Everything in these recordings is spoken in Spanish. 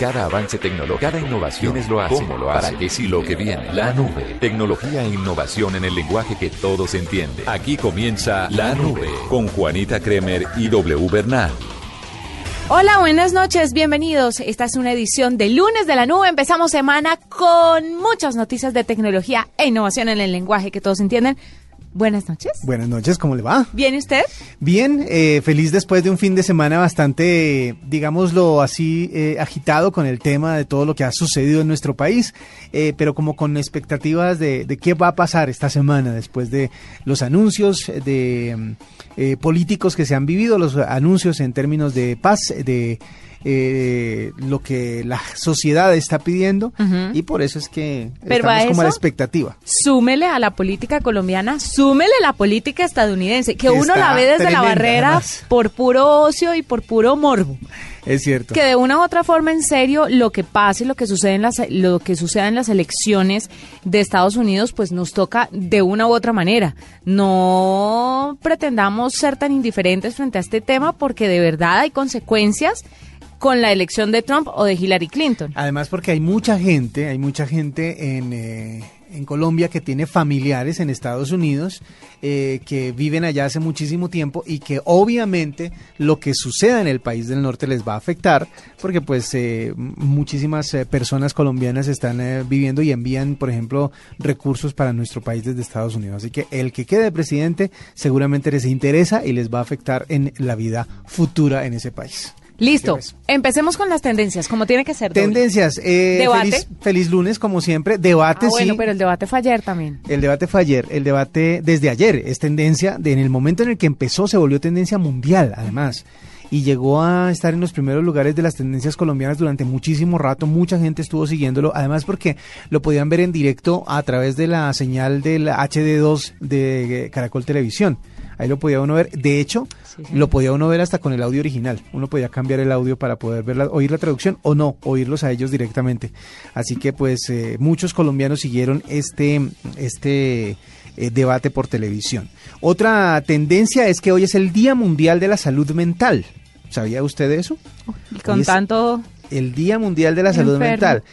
Cada avance tecnológico, cada innovación es lo hace, cómo lo hace, para qué sí lo que viene. La nube, tecnología e innovación en el lenguaje que todos entienden. Aquí comienza La Nube con Juanita Kremer y W Bernal. Hola, buenas noches, bienvenidos. Esta es una edición de lunes de la nube. Empezamos semana con muchas noticias de tecnología e innovación en el lenguaje que todos entienden. Buenas noches. Buenas noches, ¿cómo le va? ¿Bien usted? Bien, eh, feliz después de un fin de semana bastante, digámoslo así, eh, agitado con el tema de todo lo que ha sucedido en nuestro país, eh, pero como con expectativas de, de, qué va a pasar esta semana después de los anuncios de políticos que se han vivido, los anuncios en términos de paz, de eh, lo que la sociedad está pidiendo y por eso es que estamos como a la expectativa. Súmele a la política colombiana, súmele la política estadounidense, que, uno la ve desde la barrera por puro ocio y por puro morbo. Es cierto. Que de una u otra forma, en serio, lo que pase, lo que sucede en las, lo que suceda en las elecciones de Estados Unidos, pues nos toca de una u otra manera. No pretendamos ser tan indiferentes frente a este tema, porque de verdad hay consecuencias con la elección de Trump o de Hillary Clinton. Además porque hay mucha gente, hay mucha gente en, eh, en Colombia que tiene familiares en Estados Unidos eh, que viven allá hace muchísimo tiempo y que obviamente lo que suceda en el país del norte les va a afectar porque pues eh, muchísimas personas colombianas están viviendo y envían por ejemplo recursos para nuestro país desde Estados Unidos. Así que el que quede presidente seguramente les interesa y les va a afectar en la vida futura en ese país. Listo. Empecemos con las tendencias, como tiene que ser. Tendencias. Eh, ¿Debate? Feliz, lunes, como siempre. Debate, ah, bueno, pero el debate fue ayer también. El debate fue ayer. El debate desde ayer es tendencia. De, en el momento en el que empezó, se volvió tendencia mundial, además. Y llegó a estar en los primeros lugares de las tendencias colombianas durante muchísimo rato. Mucha gente estuvo siguiéndolo. Además, porque lo podían ver en directo a través de la señal del HD2 de Caracol Televisión. Ahí lo podía uno ver. De hecho, lo podía uno ver hasta con el audio original. Uno podía cambiar el audio para poder ver oír la traducción o no, oírlos a ellos directamente. Así que pues eh, muchos colombianos siguieron este, este eh, debate por televisión. Otra tendencia es que hoy es el Día Mundial de la Salud Mental. ¿Sabía usted eso? Y con tanto... El Día Mundial de la Salud Mental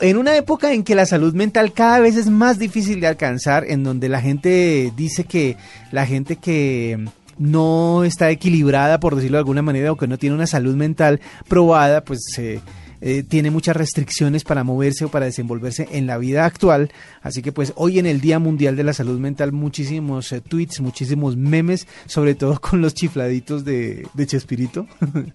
en una época en que la salud mental cada vez es más difícil de alcanzar, en donde la gente dice que la gente que no está equilibrada, por decirlo de alguna manera, o que no tiene una salud mental probada, pues se... Eh, tiene muchas restricciones para moverse o para desenvolverse en la vida actual. Así que pues hoy en el Día Mundial de la Salud Mental muchísimos eh, tweets, muchísimos memes, sobre todo con los chifladitos de, de Chespirito.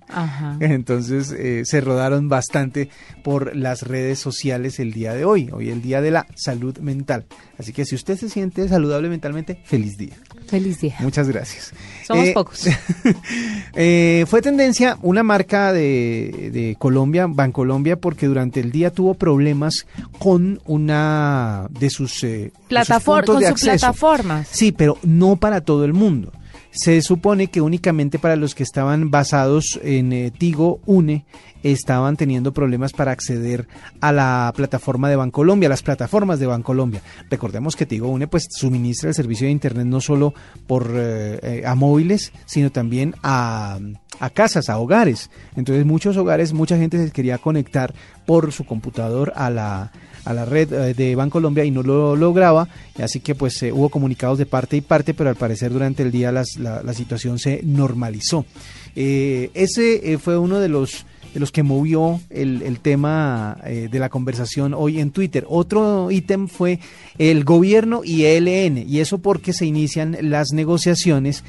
Entonces eh, se rodaron bastante por las redes sociales el día de hoy, hoy el Día de la Salud Mental. Así que si usted se siente saludable mentalmente, feliz día. Feliz día. Muchas gracias. Somos pocos. fue tendencia una marca de, de Colombia, Banco Colombia porque durante el día tuvo problemas con una de sus, eh, plataformas. Sí, pero no para todo el mundo. Se supone que únicamente para los que estaban basados en eh, Tigo Une estaban teniendo problemas para acceder a la plataforma de Bancolombia, las plataformas de Bancolombia. Recordemos que Tigo Une pues suministra el servicio de internet no solo por eh, a móviles, sino también a, a casas, a hogares. Entonces muchos hogares, mucha gente se quería conectar por su computador a la a la red eh, de Bancolombia y no lo lograba, así que pues eh, hubo comunicados de parte y parte, pero al parecer durante el día la, la, situación se normalizó. Eh, ese fue uno de los los que movió el, el tema de la conversación hoy en Twitter. Otro ítem fue el gobierno y ELN, y eso porque se inician las negociaciones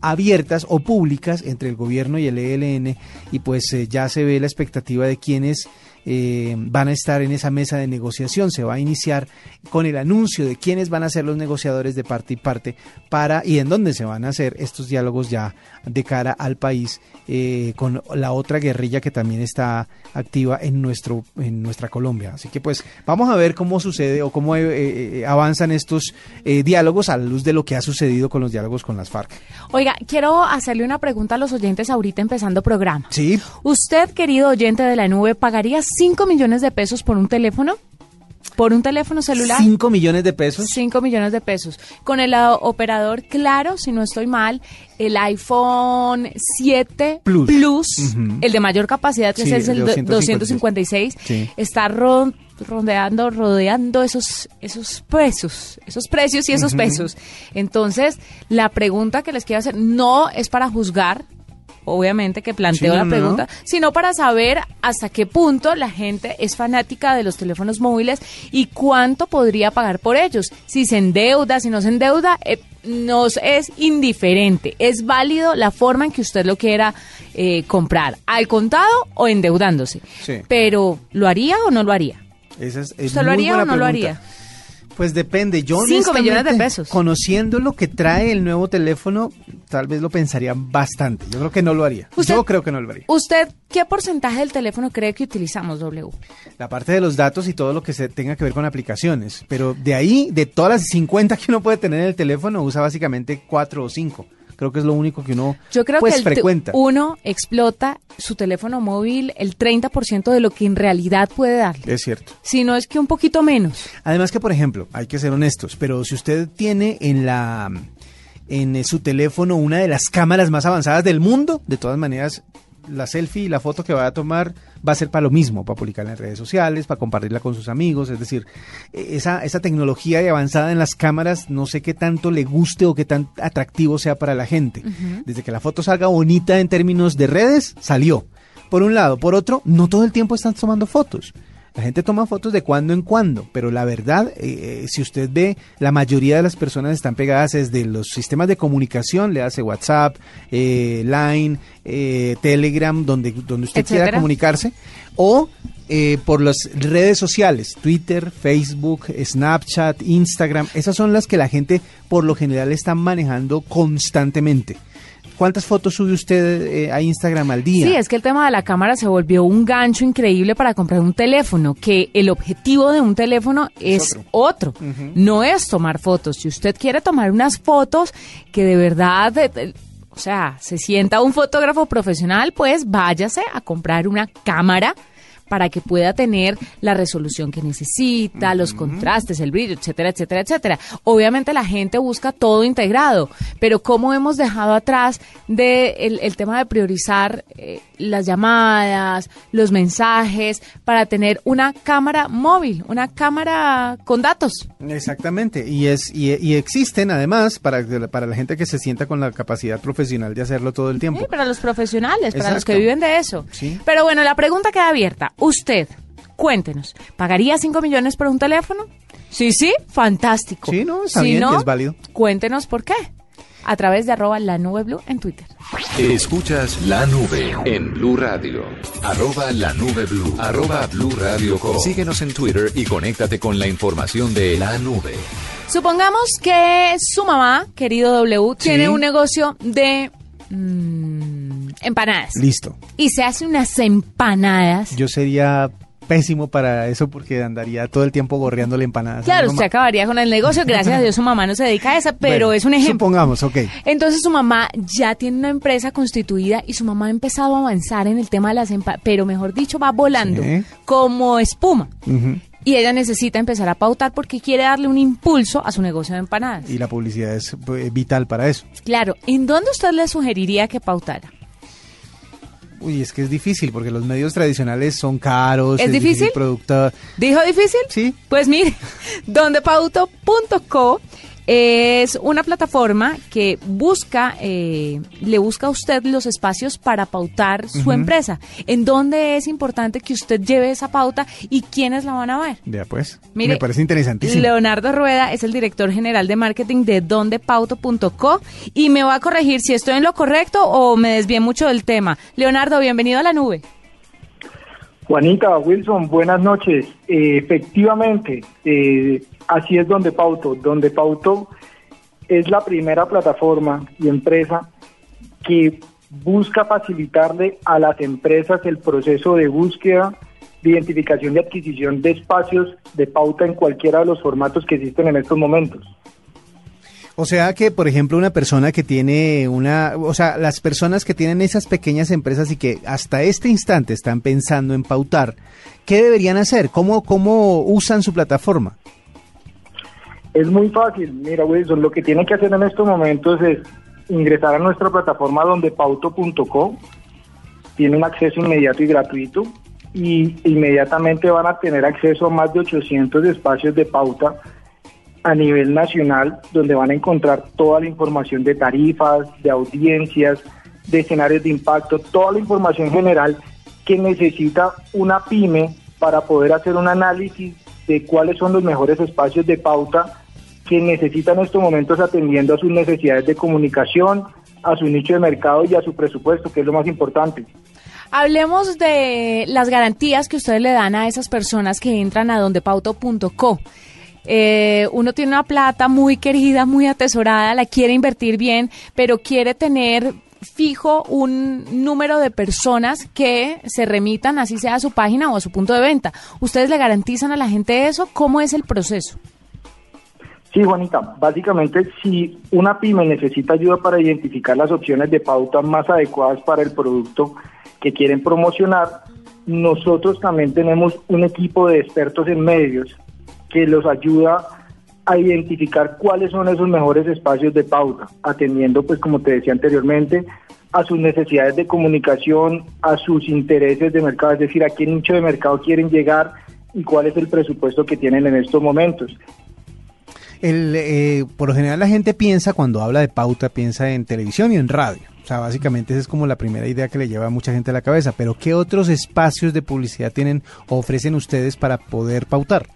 abiertas o públicas entre el gobierno y el ELN, y pues ya se ve la expectativa de quienes eh, van a estar en esa mesa de negociación. Se va a iniciar con el anuncio de quiénes van a ser los negociadores de parte y parte para y en dónde se van a hacer estos diálogos ya de cara al país eh, con la otra guerrilla que también está activa en nuestro en nuestra Colombia. Así que pues vamos a ver cómo sucede o cómo eh, avanzan estos diálogos a la luz de lo que ha sucedido con los diálogos con las FARC. Oiga, quiero hacerle una pregunta a los oyentes ahorita empezando programa. Sí. Usted, querido oyente de la nube, ¿pagaría 5 millones de pesos por un teléfono? ¿Por un teléfono celular? 5 millones de pesos. 5 millones de pesos. Con el uh, operador, claro, si no estoy mal, el iPhone 7 Plus, el de mayor capacidad, que es el, 256, está rodeando, rodeando esos, esos precios, esos precios y esos pesos. Entonces, la pregunta que les quiero hacer no es para juzgar, obviamente que planteo la pregunta, sino para saber hasta qué punto la gente es fanática de los teléfonos móviles y cuánto podría pagar por ellos. Si se endeuda, si no se endeuda, eh, nos es indiferente. Es válido la forma en que usted lo quiera eh, comprar, al contado o endeudándose. Pero, ¿lo haría o no lo haría? ¿Usted lo haría o no lo haría? Pues depende. Yo 5 millones de pesos. Conociendo lo que trae el nuevo teléfono, tal vez lo pensaría bastante. Yo creo que no lo haría. Yo creo que no lo haría. ¿Usted qué porcentaje del teléfono cree que utilizamos, W? La parte de los datos y todo lo que se tenga que ver con aplicaciones. Pero de ahí, de todas las 50 que uno puede tener en el teléfono, usa básicamente 4 o 5. Creo que es lo único que uno Yo creo pues, que frecuenta. uno explota su teléfono móvil el 30% de lo que en realidad puede darle. Es cierto. Si no es que un poquito menos. Además que, por ejemplo, hay que ser honestos, pero si usted tiene en la en su teléfono una de las cámaras más avanzadas del mundo, de todas maneras la selfie y la foto que va a tomar va a ser para lo mismo, para publicarla en redes sociales, para compartirla con sus amigos, es decir, e-, esa, esa tecnología avanzada en las cámaras no sé qué tanto le guste o qué tan atractivo sea para la gente. Desde que la foto salga bonita en términos de redes, salió. Por un lado, por otro, no todo el tiempo están tomando fotos. La gente toma fotos de cuando en cuando, pero la verdad, eh, eh, si usted ve, la mayoría de las personas están pegadas desde los sistemas de comunicación, le hace WhatsApp, eh, Line, Telegram, donde, donde usted quiera comunicarse, o por las redes sociales, Twitter, Facebook, Snapchat, Instagram, esas son las que la gente por lo general está manejando constantemente. ¿Cuántas fotos sube usted eh, a Instagram al día? Sí, es que el tema de la cámara se volvió un gancho increíble para comprar un teléfono, que el objetivo de un teléfono es, otro, no es tomar fotos. Si usted quiere tomar unas fotos que de verdad... o sea, se sienta un fotógrafo profesional, pues váyase a comprar una cámara para que pueda tener la resolución que necesita, los contrastes, el brillo, etcétera, etcétera, etcétera. Obviamente la gente busca todo integrado, pero ¿cómo hemos dejado atrás de el, tema de priorizar eh, las llamadas, los mensajes, para tener una cámara móvil, una cámara con datos? Exactamente, y, es, y, existen además para, para la gente que se sienta con la capacidad profesional de hacerlo todo el tiempo. Sí, para los profesionales, para los que viven de eso. Pero bueno, la pregunta queda abierta. Usted, cuéntenos, ¿pagaría 5 millones por un teléfono? Sí, sí, fantástico. Sí, no, está bien, es válido. Cuéntenos por qué. A través de arroba la nube blue en Twitter. Escuchas la nube en Blue Radio. Arroba la nube blue. Arroba blue radio Síguenos en Twitter y conéctate con la información de la nube. Supongamos que su mamá, querido W, tiene un negocio de Mm, empanadas. Listo. Y se hace unas empanadas. Yo sería pésimo para eso porque andaría todo el tiempo gorreándole empanadas. Claro, usted acabaría con el negocio. Gracias a Dios su mamá no se dedica a eso, pero es un ejemplo. Supongamos, ok. Entonces su mamá ya tiene una empresa constituida y su mamá ha empezado a avanzar en el tema de las empanadas, pero mejor dicho, va volando como espuma y ella necesita empezar a pautar porque quiere darle un impulso a su negocio de empanadas. Y la publicidad es eh, vital para eso. Claro, ¿en dónde usted le sugeriría que pautara? Uy, es que es difícil porque los medios tradicionales son caros. ¿Es, difícil? producto... ¿Dijo difícil? Sí. Pues mire, dondepauto.co es una plataforma que busca, eh, le busca a usted los espacios para pautar su empresa. ¿En dónde es importante que usted lleve esa pauta y quiénes la van a ver? Ya pues, me parece interesantísimo. Leonardo Rueda es el director general de marketing de dondepauto.co y me va a corregir si estoy en lo correcto o me desvié mucho del tema. Leonardo, bienvenido a la nube. Juanita, Wilson, buenas noches. Eh, efectivamente, eh, así es donde Pauto. Donde Pauto es la primera plataforma y empresa que busca facilitarle a las empresas el proceso de búsqueda, de identificación y adquisición de espacios de pauta en cualquiera de los formatos que existen en estos momentos. O sea que, por ejemplo, una persona que tiene una, o sea, las personas que tienen esas pequeñas empresas y que hasta este instante están pensando en pautar, ¿qué deberían hacer? ¿Cómo, cómo usan su plataforma? Es muy fácil. Mira, Wilson, lo que tienen que hacer en estos momentos es ingresar a nuestra plataforma donde pauto.co. Tiene un acceso inmediato y gratuito y inmediatamente van a tener acceso a más de 800 espacios de pauta a nivel nacional, donde van a encontrar toda la información de tarifas, de audiencias, de escenarios de impacto, toda la información general que necesita una pyme para poder hacer un análisis de cuáles son los mejores espacios de pauta que necesitan en estos momentos atendiendo a sus necesidades de comunicación, a su nicho de mercado y a su presupuesto, que es lo más importante. Hablemos de las garantías que ustedes le dan a esas personas que entran a dondepauto.co. Eh, uno tiene una plata muy querida, muy atesorada, la quiere invertir bien, pero quiere tener fijo un número de personas que se remitan, así sea a su página o a su punto de venta. ¿Ustedes le garantizan a la gente eso? ¿Cómo es el proceso? Sí, Juanita, básicamente si una pyme necesita ayuda para identificar las opciones de pauta más adecuadas para el producto que quieren promocionar, nosotros también tenemos un equipo de expertos en medios que los ayuda a identificar cuáles son esos mejores espacios de pauta, atendiendo, pues como te decía anteriormente, a sus necesidades de comunicación, a sus intereses de mercado, es decir, a qué nicho de mercado quieren llegar y cuál es el presupuesto que tienen en estos momentos. El, eh, por lo general la gente piensa, cuando habla de pauta, piensa en televisión y en radio. O sea, básicamente esa es como la primera idea que le lleva a mucha gente a la cabeza. Pero ¿qué otros espacios de publicidad tienen o ofrecen ustedes para poder pautar?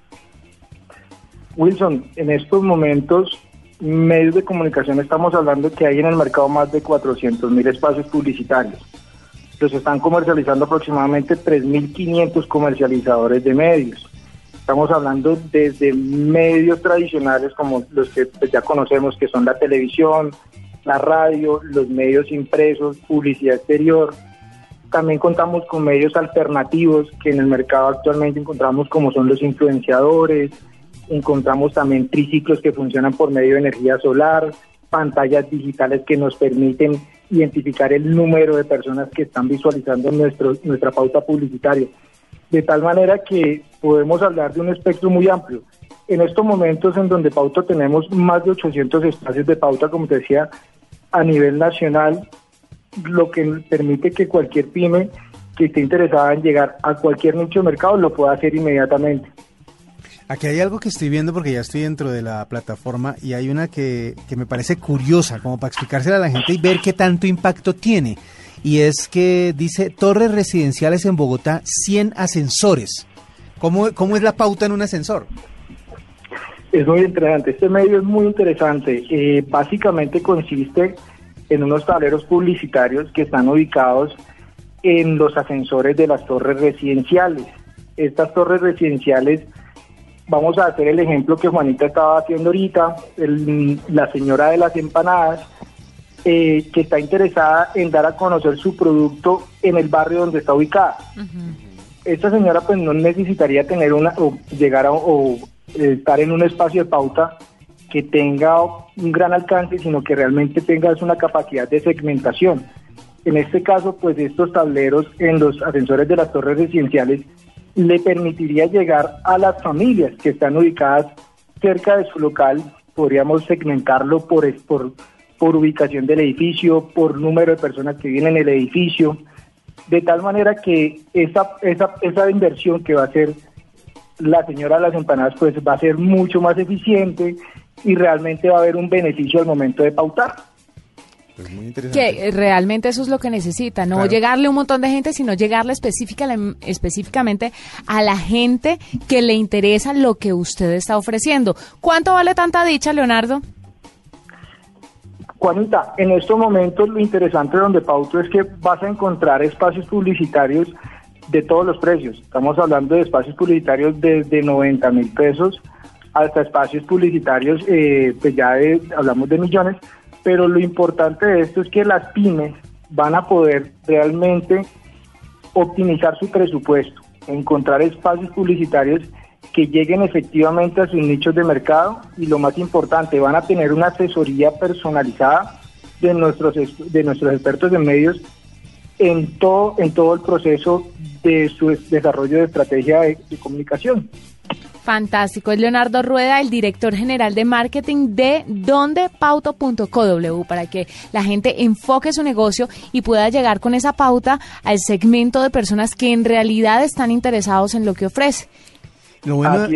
Wilson, en estos momentos, medios de comunicación estamos hablando que hay en el mercado más de 400 mil espacios publicitarios. Los están comercializando aproximadamente 3.500 comercializadores de medios. Estamos hablando desde medios tradicionales como los que pues, ya conocemos, que son la televisión, la radio, los medios impresos, publicidad exterior. También contamos con medios alternativos que en el mercado actualmente encontramos como son los influenciadores, encontramos también triciclos que funcionan por medio de energía solar, pantallas digitales que nos permiten identificar el número de personas que están visualizando nuestro, nuestra pauta publicitaria. De tal manera que podemos hablar de un espectro muy amplio. En estos momentos en donde Pauta tenemos más de 800 espacios de pauta, como te decía, a nivel nacional, lo que permite que cualquier pyme que esté interesada en llegar a cualquier nicho de mercado lo pueda hacer inmediatamente. Aquí hay algo que estoy viendo porque ya estoy dentro de la plataforma y hay una que, que me parece curiosa, como para explicársela a la gente y ver qué tanto impacto tiene. Y es que dice torres residenciales en Bogotá, 100 ascensores. ¿Cómo, cómo es la pauta en un ascensor? Es muy interesante. Este medio es muy interesante. Eh, básicamente consiste en unos tableros publicitarios que están ubicados en los ascensores de las torres residenciales. Estas torres residenciales Vamos a hacer el ejemplo que Juanita estaba haciendo ahorita, la señora de las empanadas, eh, que está interesada en dar a conocer su producto en el barrio donde está ubicada. Esta señora pues no necesitaría tener una o llegar a o eh, estar en un espacio de pauta que tenga un gran alcance, sino que realmente tenga una capacidad de segmentación. En este caso, pues estos tableros en los ascensores de las torres residenciales le permitiría llegar a las familias que están ubicadas cerca de su local, podríamos segmentarlo por, por, por ubicación del edificio, por número de personas que viven en el edificio, de tal manera que esa, esa, esa inversión que va a hacer la señora de las empanadas pues va a ser mucho más eficiente y realmente va a haber un beneficio al momento de pautar. Pues que realmente eso es lo que necesita, no llegarle un montón de gente, sino llegarle específicamente a la gente que le interesa lo que usted está ofreciendo. ¿Cuánto vale tanta dicha, Leonardo? Juanita, en estos momentos lo interesante donde Pauto es que vas a encontrar espacios publicitarios de todos los precios. Estamos hablando de espacios publicitarios desde 90 mil pesos hasta espacios publicitarios, eh, pues ya hablamos de millones, pero lo importante de esto es que las pymes van a poder realmente optimizar su presupuesto, encontrar espacios publicitarios que lleguen efectivamente a sus nichos de mercado y lo más importante, van a tener una asesoría personalizada de nuestros de nuestros expertos en medios en todo en todo el proceso de su desarrollo de estrategia de, comunicación. Fantástico. Es Leonardo Rueda, el director general de marketing de dondepauto.co para que la gente enfoque su negocio y pueda llegar con esa pauta al segmento de personas que en realidad están interesados en lo que ofrece. Lo bueno,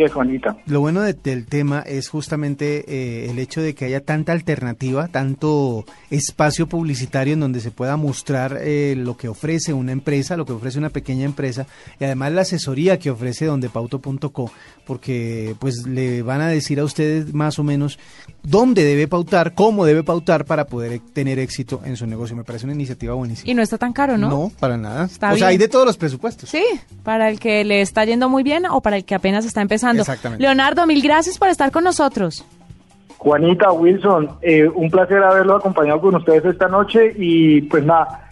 Lo bueno del tema es justamente eh, el hecho de que haya tanta alternativa, tanto espacio publicitario en donde se pueda mostrar eh, lo que ofrece una empresa, lo que ofrece una pequeña empresa y además la asesoría que ofrece donde pauto.co, porque pues le van a decir a ustedes más o menos dónde debe pautar, cómo debe pautar para poder tener éxito en su negocio. Me parece una iniciativa buenísima. Y no está tan caro, ¿no? No, para nada. o sea, hay de todos los presupuestos. Sí, para el que le está yendo muy bien o para el que apenas está empezando. Exactamente. Leonardo, mil gracias por estar con nosotros. Juanita, Wilson, eh, un placer haberlo acompañado con ustedes esta noche y pues nada,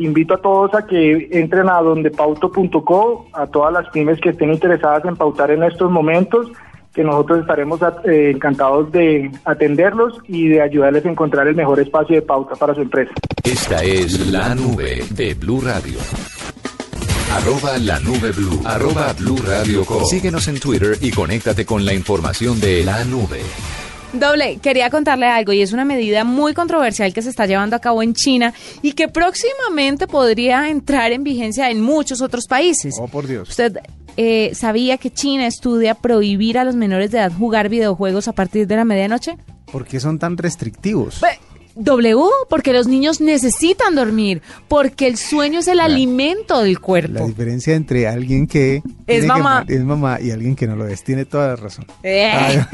invito a todos a que entren a dondepauto.co, a todas las pymes que estén interesadas en pautar en estos momentos, que nosotros estaremos eh, encantados de atenderlos y de ayudarles a encontrar el mejor espacio de pauta para su empresa. Esta es la nube de Blue Radio. Arroba la nube blue. Arroba blue radio Síguenos en Twitter y conéctate con la información de la nube. Doble, quería contarle algo y es una medida muy controversial que se está llevando a cabo en China y que próximamente podría entrar en vigencia en muchos otros países. Oh, por Dios. Usted eh, sabía que China estudia prohibir a los menores de edad jugar videojuegos a partir de la medianoche. ¿Por qué son tan restrictivos? W, porque los niños necesitan dormir, porque el sueño es el alimento del cuerpo. La diferencia entre alguien que es mamá. es mamá y alguien que no lo es, tiene toda la razón. Eh.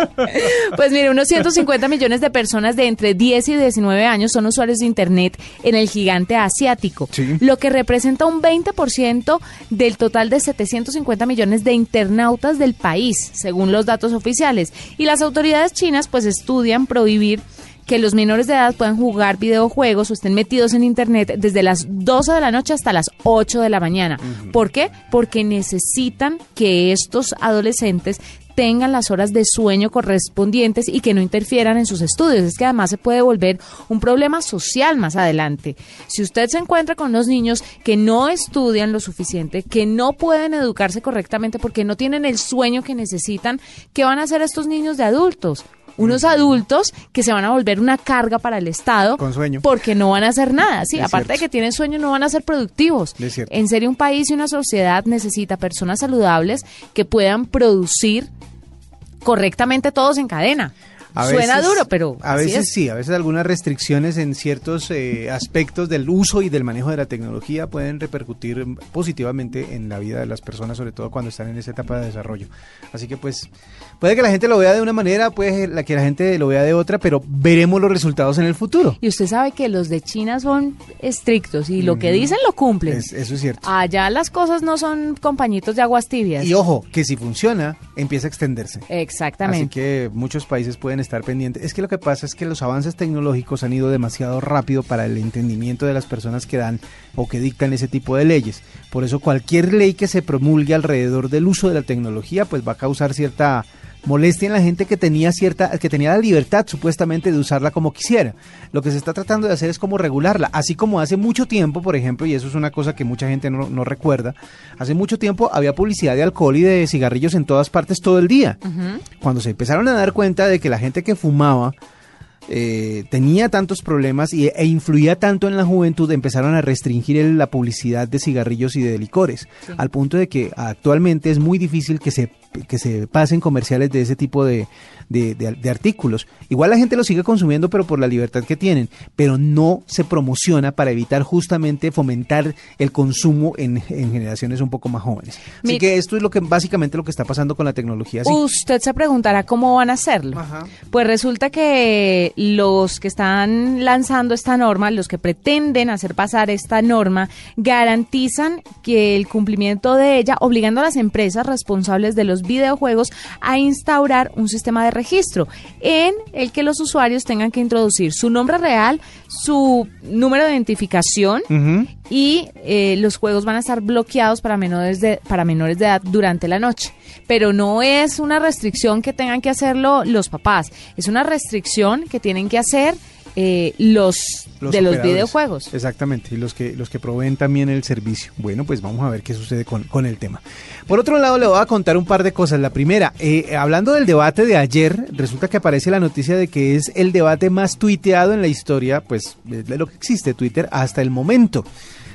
pues mire, unos 150 millones de personas de entre 10 y 19 años son usuarios de Internet en el gigante asiático, lo que representa un 20% del total de 750 millones de internautas del país, según los datos oficiales. Y las autoridades chinas pues estudian prohibir que los menores de edad puedan jugar videojuegos o estén metidos en Internet desde las 12 de la noche hasta las 8 de la mañana. ¿Por qué? Porque necesitan que estos adolescentes tengan las horas de sueño correspondientes y que no interfieran en sus estudios. Es que además se puede volver un problema social más adelante. Si usted se encuentra con los niños que no estudian lo suficiente, que no pueden educarse correctamente porque no tienen el sueño que necesitan, ¿qué van a hacer estos niños de adultos? Unos adultos que se van a volver una carga para el Estado. Con sueño. Porque no van a hacer nada. Sí, aparte de que tienen sueño, no van a ser productivos. En serio, un país y una sociedad necesita personas saludables que puedan producir correctamente todos en cadena. Suena duro, pero. A veces sí, a veces algunas restricciones en ciertos eh, aspectos del uso y del manejo de la tecnología pueden repercutir positivamente en la vida de las personas, sobre todo cuando están en esa etapa de desarrollo. Así que, pues, puede que la gente lo vea de una manera, puede que la gente lo vea de otra, pero veremos los resultados en el futuro. Y usted sabe que los de China son estrictos y lo que dicen lo cumplen. eso es cierto. Allá las cosas no son compañitos de aguas tibias. Y ojo, que si funciona, empieza a extenderse. Exactamente. Así que muchos países pueden estar pendientes. Es que lo que pasa es que los avances tecnológicos han ido demasiado rápido para el entendimiento de las personas que dan o que dictan ese tipo de leyes. Por eso cualquier ley que se promulgue alrededor del uso de la tecnología pues va a causar cierta molestia en la gente que tenía cierta que tenía la libertad supuestamente de usarla como quisiera. Lo que se está tratando de hacer es como regularla, así como hace mucho tiempo, por ejemplo, y eso es una cosa que mucha gente no, recuerda, hace mucho tiempo había publicidad de alcohol y de cigarrillos en todas partes todo el día. Cuando se empezaron a dar cuenta de que la gente que fumaba eh, tenía tantos problemas y, e influía tanto en la juventud, empezaron a restringir la publicidad de cigarrillos y de licores, al punto de que actualmente es muy difícil que se que se pasen comerciales de ese tipo de, de, de- de artículos. Igual la gente lo sigue consumiendo, pero por la libertad que tienen, pero no se promociona para evitar justamente fomentar el consumo en, en generaciones un poco más jóvenes. Así Mi- que esto es lo que básicamente lo que está pasando con la tecnología. Sí. Usted se preguntará cómo van a hacerlo. Ajá. Pues resulta que los que están lanzando esta norma, los que pretenden hacer pasar esta norma, garantizan que el cumplimiento de ella, obligando a las empresas responsables de los videojuegos a instaurar un sistema de registro en el que los usuarios tengan que introducir su nombre real, su número de identificación y eh, los juegos van a estar bloqueados para menores de para menores de edad durante la noche. Pero no es una restricción que tengan que hacerlo los papás, es una restricción que tienen que hacer eh, los, Los de los videojuegos. Exactamente, y los que, los que proveen también el servicio. Bueno, pues vamos a ver qué sucede con, con el tema. Por otro lado, le voy a contar un par de cosas. La primera, eh, hablando del debate de ayer, resulta que aparece la noticia de que es el debate más tuiteado en la historia, pues de lo que existe Twitter hasta el momento.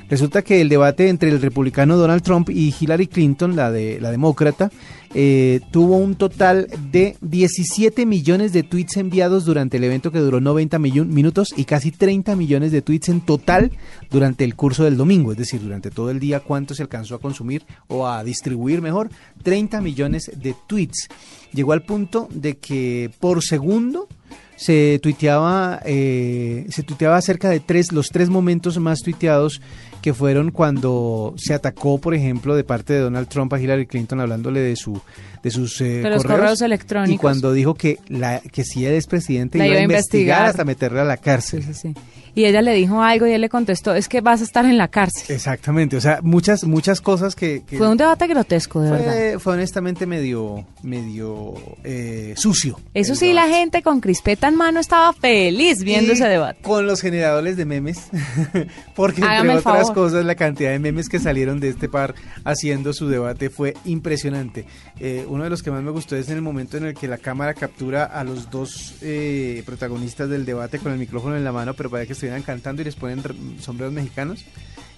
Resulta que el debate entre el republicano Donald Trump y Hillary Clinton, la de la demócrata, eh, tuvo un total de 17 millones de tweets enviados durante el evento que duró 90 millo- minutos y casi 30 millones de tweets en total durante el curso del domingo, es decir, durante todo el día cuánto se alcanzó a consumir o a distribuir mejor, 30 millones de tweets. Llegó al punto de que por segundo se tuiteaba, eh, se tuiteaba acerca de tres, los tres momentos más tuiteados que fueron cuando se atacó, por ejemplo, de parte de Donald Trump a Hillary Clinton hablándole de su de sus eh, De los correos electrónicos. y cuando dijo que la que si él es presidente La iba, a investigar, investigar. hasta meterle a la cárcel. Sí, sí, sí. Y ella le dijo algo y él le contestó, es que vas a estar en la cárcel. Exactamente, o sea, muchas muchas cosas que, que Fue un debate grotesco, de verdad. fue, honestamente medio medio eh, sucio. Eso sí, la gente con crispeta en mano estaba feliz viendo Y ese debate. Con los generadores de memes, porque Hágame entre otras favor. cosas la cantidad de memes que salieron de este par haciendo su debate fue impresionante. Eh, uno de los que más me gustó es en el momento en el que la cámara captura a los dos eh, protagonistas del debate con el micrófono en la mano, pero para que estuvieran cantando y les ponen sombreros mexicanos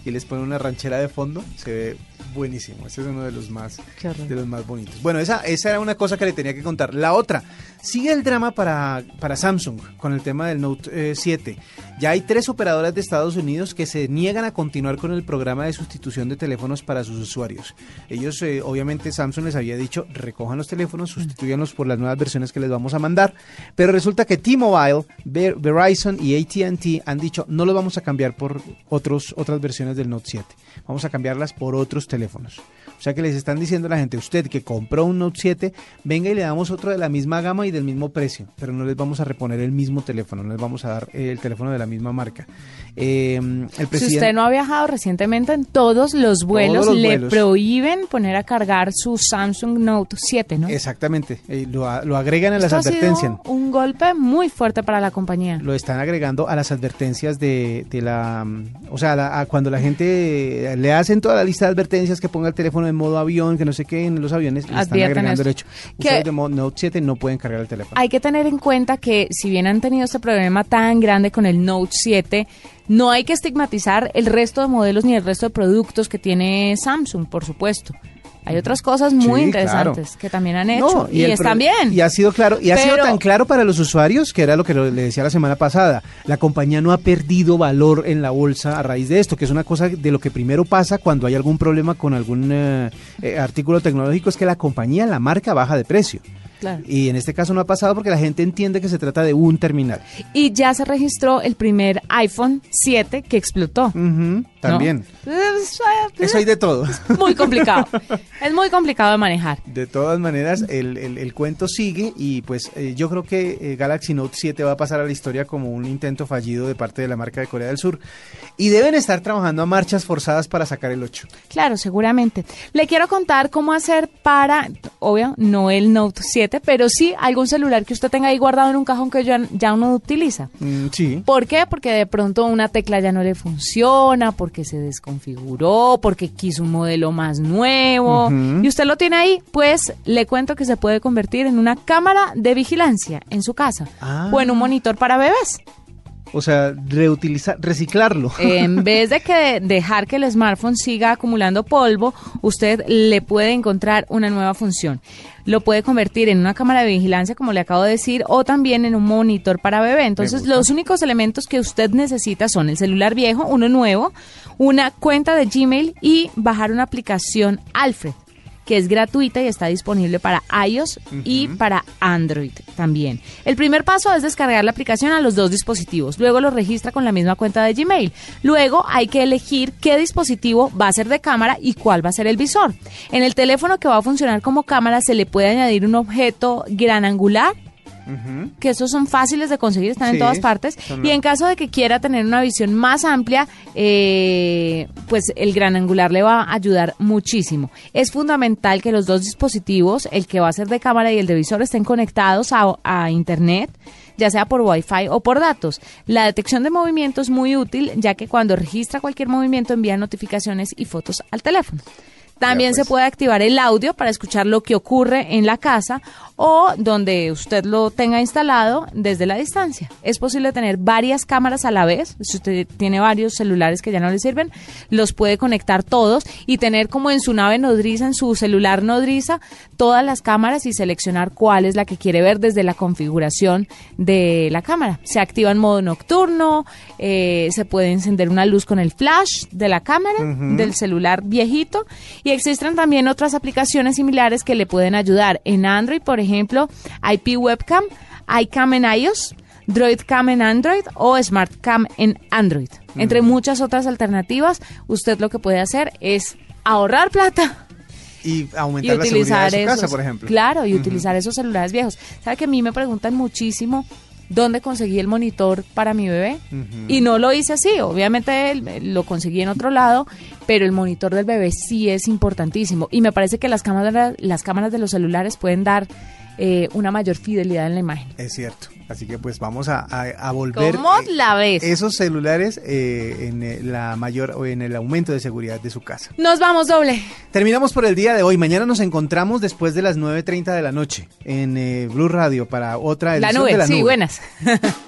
y les ponen una ranchera de fondo. Se ve buenísimo. Ese es uno de los más de los más bonitos. Bueno, esa, esa era una cosa que le tenía que contar. La otra, sigue el drama para, para Samsung con el tema del Note eh, 7. Ya hay tres operadoras de Estados Unidos que se niegan a continuar con el programa de sustitución de teléfonos para sus usuarios. Ellos, eh, obviamente, Samsung les había dicho, recojan los teléfonos, sustituyanlos por las nuevas versiones que les vamos a mandar. Pero resulta que T-Mobile, Ver- Verizon y AT&T han dicho, no los vamos a cambiar por otros, otras versiones del Note 7. Vamos a cambiarlas por otros teléfonos. O sea que les están diciendo a la gente, usted que compró un Note 7, venga y le damos otro de la misma gama y del mismo precio, pero no les vamos a reponer el mismo teléfono, no les vamos a dar eh, el teléfono de la misma marca. Eh, el Si usted no ha viajado recientemente en todos los vuelos, los le vuelos. prohíben poner a cargar su Samsung Note 7, ¿no? Exactamente, eh, lo, a- lo agregan a las Esto ha sido advertencias. un golpe muy fuerte para la compañía. Lo están agregando a las advertencias de, de la... mm, O sea, a la- a cuando la gente le hacen toda la lista de advertencias que ponga el teléfono en modo avión, que no sé qué, en los aviones, le están agregando el hecho. Ustedes de mo- Note 7 no pueden cargar el teléfono. Hay que tener en cuenta que si bien han tenido este problema tan grande con el Note 7, no hay que estigmatizar el resto de modelos ni el resto de productos que tiene Samsung, por supuesto. Hay otras cosas muy Sí, interesantes claro. que también han hecho No, y, están bien. Y ha sido claro, y ha sido tan claro para los usuarios, que era lo que le decía la semana pasada. La compañía no ha perdido valor en la bolsa a raíz de esto, que es una cosa de lo que primero pasa cuando hay algún problema con algún eh, eh, artículo tecnológico, es que la compañía, la marca baja de precio. Claro. Y en este caso no ha pasado porque la gente entiende que se trata de un terminal. Y ya se registró el primer iPhone 7 que explotó. También. ¿No? Eso hay de todo. Muy complicado. es muy complicado de manejar. De todas maneras, el, el- el cuento sigue y pues eh, yo creo que eh, Galaxy Note 7 va a pasar a la historia como un intento fallido de parte de la marca de Corea del Sur y deben estar trabajando a marchas forzadas para sacar el 8. Claro, seguramente. Le quiero contar cómo hacer para, obvio, no el Note 7, pero sí algún celular que usted tenga ahí guardado en un cajón que ya, ya uno utiliza. Mm, sí. ¿Por qué? Porque de pronto una tecla ya no le funciona, porque se desconfiguró, porque quiso un modelo más nuevo. Y usted lo tiene ahí, pues le cuento que se puede convertir en una cámara de vigilancia en su casa Ah. o en un monitor para bebés. O sea, reutilizar, reciclarlo. En vez de que dejar que el smartphone siga acumulando polvo, usted le puede encontrar una nueva función. Lo puede convertir en una cámara de vigilancia, como le acabo de decir, o también en un monitor para bebé. Entonces, los únicos elementos que usted necesita son el celular viejo, uno nuevo, una cuenta de Gmail y bajar una aplicación Alfred que es gratuita y está disponible para iOS y para Android también. El primer paso es descargar la aplicación a los dos dispositivos. Luego lo registra con la misma cuenta de Gmail. Luego hay que elegir qué dispositivo va a ser de cámara y cuál va a ser el visor. En el teléfono que va a funcionar como cámara se le puede añadir un objeto gran angular que esos son fáciles de conseguir, están en todas partes. Y en caso de que quiera tener una visión más amplia, eh, pues el gran angular le va a ayudar muchísimo. Es fundamental que los dos dispositivos, el que va a ser de cámara y el de visor, estén conectados a, a Internet ya sea por Wi-Fi o por datos. La detección de movimiento es muy útil, ya que cuando registra cualquier movimiento envía notificaciones y fotos al teléfono. También se puede activar el audio para escuchar lo que ocurre en la casa o donde usted lo tenga instalado desde la distancia. Es posible tener varias cámaras a la vez. Si usted tiene varios celulares que ya no le sirven, los puede conectar todos y tener como en su nave nodriza, en su celular nodriza, todas las cámaras y seleccionar cuál es la que quiere ver desde la configuración de la cámara. Se activa en modo nocturno, eh, se puede encender una luz con el flash de la cámara, del celular viejito y existen también otras aplicaciones similares que le pueden ayudar. En Android, por ejemplo, IP Webcam, iCam en iOS, DroidCam en Android o SmartCam en Android. Entre muchas otras alternativas, usted lo que puede hacer es ahorrar plata Y y aumentar la seguridad de su esos, casa, por ejemplo. Claro, y utilizar esos celulares viejos. ¿Sabe que a mí me preguntan muchísimo dónde conseguí el monitor para mi bebé? Y no lo hice así, obviamente lo conseguí en otro lado, pero el monitor del bebé sí es importantísimo. Y me parece que las cámaras, las cámaras de los celulares pueden dar eh, una mayor fidelidad en la imagen. Es cierto. Así que pues vamos a, a- a volver ¿Cómo eh, la ves? esos celulares eh, en eh, la mayor o en el aumento de seguridad de su casa. Nos vamos doble. Terminamos por el día de hoy. Mañana nos encontramos después de las 9.30 de la noche en eh, Blue Radio para otra La edición nube, de la sí, nube. buenas.